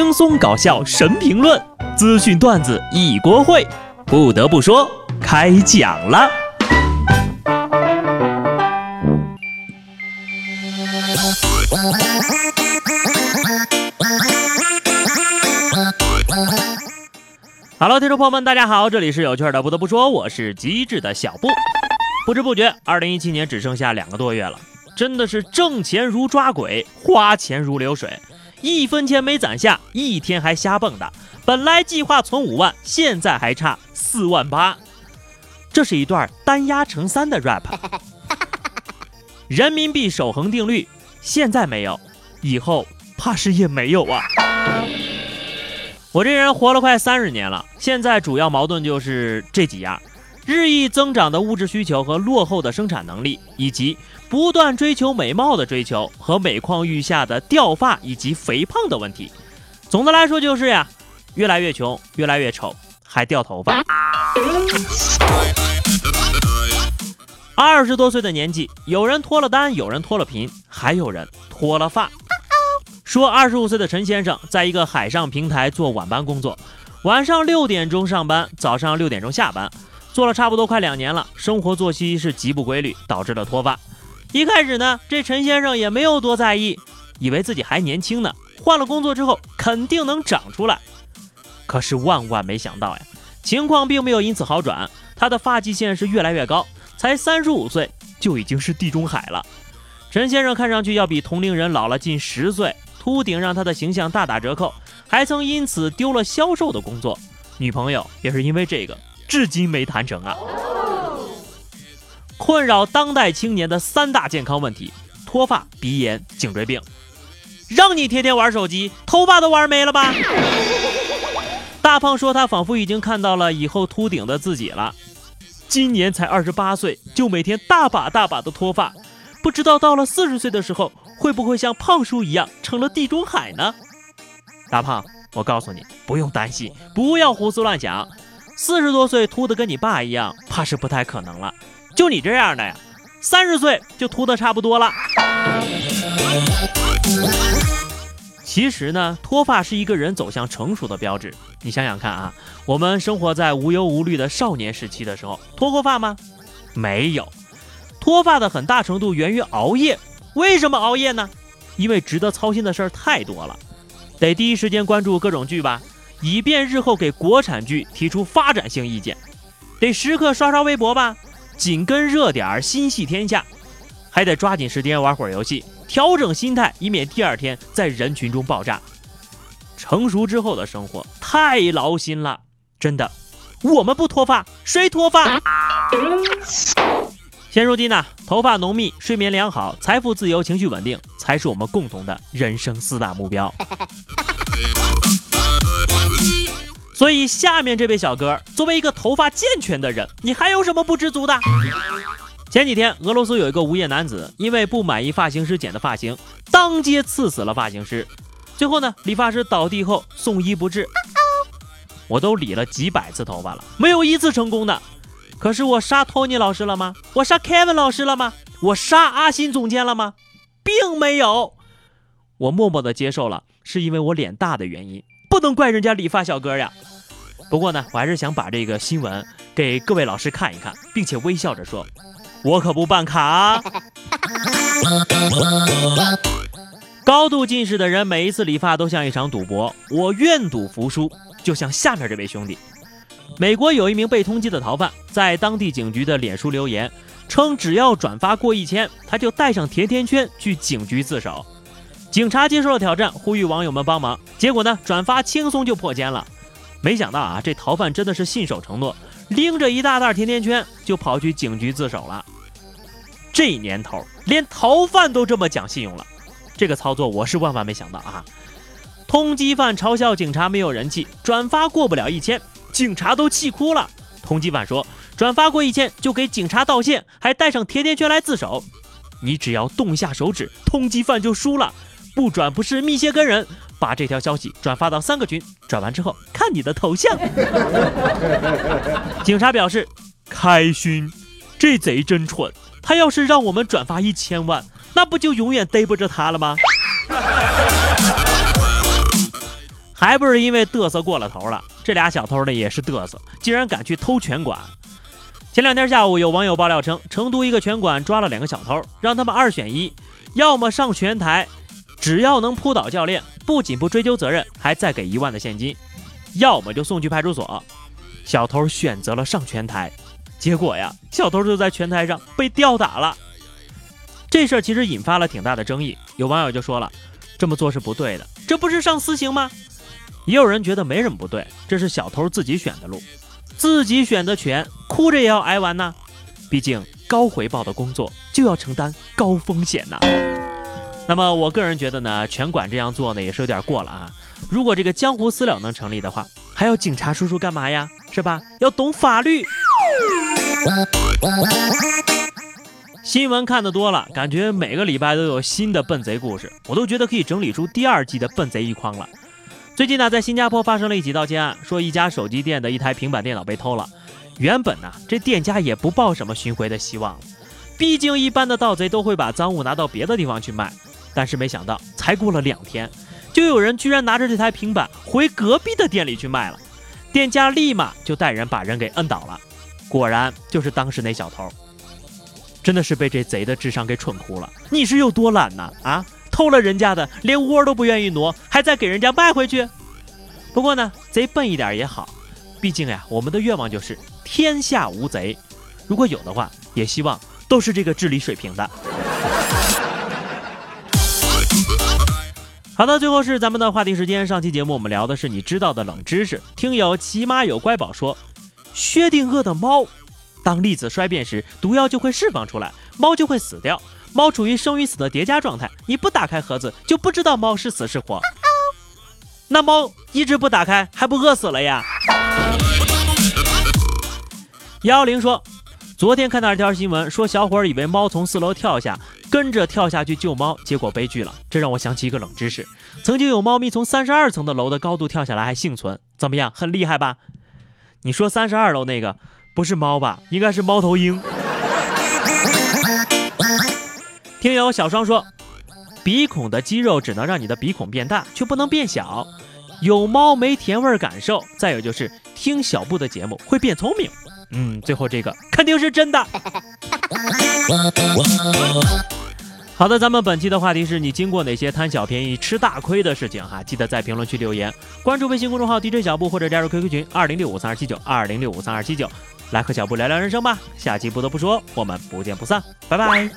轻松搞笑神评论，资讯段子一锅烩。不得不说，开讲了。Hello，听众朋友们，大家好，这里是有趣的。不得不说，我是机智的小布。不知不觉，二零一七年只剩下两个多月了，真的是挣钱如抓鬼，花钱如流水。一分钱没攒下，一天还瞎蹦跶。本来计划存五万，现在还差四万八。这是一段单压乘三的 rap。人民币守恒定律，现在没有，以后怕是也没有啊。我这人活了快三十年了，现在主要矛盾就是这几样：日益增长的物质需求和落后的生产能力，以及。不断追求美貌的追求和每况愈下的掉发以及肥胖的问题，总的来说就是呀，越来越穷，越来越丑，还掉头发。二十多岁的年纪，有人脱了单，有人脱了贫，还有人脱了发。说二十五岁的陈先生在一个海上平台做晚班工作，晚上六点钟上班，早上六点钟下班，做了差不多快两年了，生活作息是极不规律，导致了脱发。一开始呢，这陈先生也没有多在意，以为自己还年轻呢，换了工作之后肯定能长出来。可是万万没想到呀，情况并没有因此好转，他的发际线是越来越高，才三十五岁就已经是地中海了。陈先生看上去要比同龄人老了近十岁，秃顶让他的形象大打折扣，还曾因此丢了销售的工作，女朋友也是因为这个至今没谈成啊。困扰当代青年的三大健康问题：脱发、鼻炎、颈椎病。让你天天玩手机，头发都玩没了吧？大胖说他仿佛已经看到了以后秃顶的自己了。今年才二十八岁，就每天大把大把的脱发，不知道到了四十岁的时候，会不会像胖叔一样成了地中海呢？大胖，我告诉你，不用担心，不要胡思乱想。四十多岁秃的跟你爸一样，怕是不太可能了。就你这样的呀，三十岁就秃的差不多了。其实呢，脱发是一个人走向成熟的标志。你想想看啊，我们生活在无忧无虑的少年时期的时候，脱过发吗？没有。脱发的很大程度源于熬夜。为什么熬夜呢？因为值得操心的事儿太多了，得第一时间关注各种剧吧，以便日后给国产剧提出发展性意见。得时刻刷刷微博吧。紧跟热点，心系天下，还得抓紧时间玩会儿游戏，调整心态，以免第二天在人群中爆炸。成熟之后的生活太劳心了，真的。我们不脱发，谁脱发？现如今呢，头发浓密、睡眠良好、财富自由、情绪稳定，才是我们共同的人生四大目标。所以，下面这位小哥作为一个头发健全的人，你还有什么不知足的？前几天，俄罗斯有一个无业男子，因为不满意发型师剪的发型，当街刺死了发型师。最后呢，理发师倒地后送医不治。我都理了几百次头发了，没有一次成功的。可是我杀托尼老师了吗？我杀 Kevin 老师了吗？我杀阿新总监了吗？并没有。我默默的接受了，是因为我脸大的原因。不能怪人家理发小哥呀。不过呢，我还是想把这个新闻给各位老师看一看，并且微笑着说：“我可不办卡。”高度近视的人每一次理发都像一场赌博，我愿赌服输。就像下面这位兄弟，美国有一名被通缉的逃犯，在当地警局的脸书留言称，只要转发过一千，他就带上甜甜圈去警局自首。警察接受了挑战，呼吁网友们帮忙。结果呢，转发轻松就破千了。没想到啊，这逃犯真的是信守承诺，拎着一大袋甜甜圈就跑去警局自首了。这年头，连逃犯都这么讲信用了，这个操作我是万万没想到啊！通缉犯嘲笑警察没有人气，转发过不了一千，警察都气哭了。通缉犯说，转发过一千就给警察道歉，还带上甜甜圈来自首。你只要动下手指，通缉犯就输了。不转不是密歇根人，把这条消息转发到三个群，转完之后看你的头像。警察表示，开心，这贼真蠢，他要是让我们转发一千万，那不就永远逮不着他了吗？还不是因为嘚瑟过了头了。这俩小偷呢也是嘚瑟，竟然敢去偷拳馆。前两天下午，有网友爆料称，成都一个拳馆抓了两个小偷，让他们二选一，要么上拳台，只要能扑倒教练，不仅不追究责任，还再给一万的现金；要么就送去派出所。小偷选择了上拳台，结果呀，小偷就在拳台上被吊打了。这事儿其实引发了挺大的争议，有网友就说了，这么做是不对的，这不是上私刑吗？也有人觉得没什么不对，这是小偷自己选的路，自己选的拳，哭着也要挨完呢。毕竟高回报的工作就要承担高风险呐。那么我个人觉得呢，拳馆这样做呢也是有点过了啊。如果这个江湖私了能成立的话，还要警察叔叔干嘛呀？是吧？要懂法律。新闻看得多了，感觉每个礼拜都有新的笨贼故事，我都觉得可以整理出第二季的笨贼一筐了。最近呢，在新加坡发生了一起盗窃案，说一家手机店的一台平板电脑被偷了。原本呢，这店家也不抱什么寻回的希望了，毕竟一般的盗贼都会把赃物拿到别的地方去卖。但是没想到，才过了两天，就有人居然拿着这台平板回隔壁的店里去卖了。店家立马就带人把人给摁倒了，果然就是当时那小偷。真的是被这贼的智商给蠢哭了。你是有多懒呢？啊？偷了人家的，连窝都不愿意挪，还再给人家卖回去。不过呢，贼笨一点也好，毕竟呀，我们的愿望就是天下无贼。如果有的话，也希望都是这个智力水平的。好的，最后是咱们的话题时间。上期节目我们聊的是你知道的冷知识。听友起码有乖宝说，薛定谔的猫，当粒子衰变时，毒药就会释放出来，猫就会死掉。猫处于生与死的叠加状态，你不打开盒子就不知道猫是死是活。那猫一直不打开，还不饿死了呀？幺幺零说，昨天看到一条新闻，说小伙以为猫从四楼跳下，跟着跳下去救猫，结果悲剧了。这让我想起一个冷知识：曾经有猫咪从三十二层的楼的高度跳下来还幸存，怎么样？很厉害吧？你说三十二楼那个不是猫吧？应该是猫头鹰。听友小双说，鼻孔的肌肉只能让你的鼻孔变大，却不能变小。有猫没甜味感受。再有就是听小布的节目会变聪明。嗯，最后这个肯定是真的。好的，咱们本期的话题是你经过哪些贪小便宜吃大亏的事情哈？记得在评论区留言，关注微信公众号 DJ 小布或者加入 QQ 群二零六五三二七九二零六五三二七九，来和小布聊聊人生吧。下期不得不说，我们不见不散，拜拜。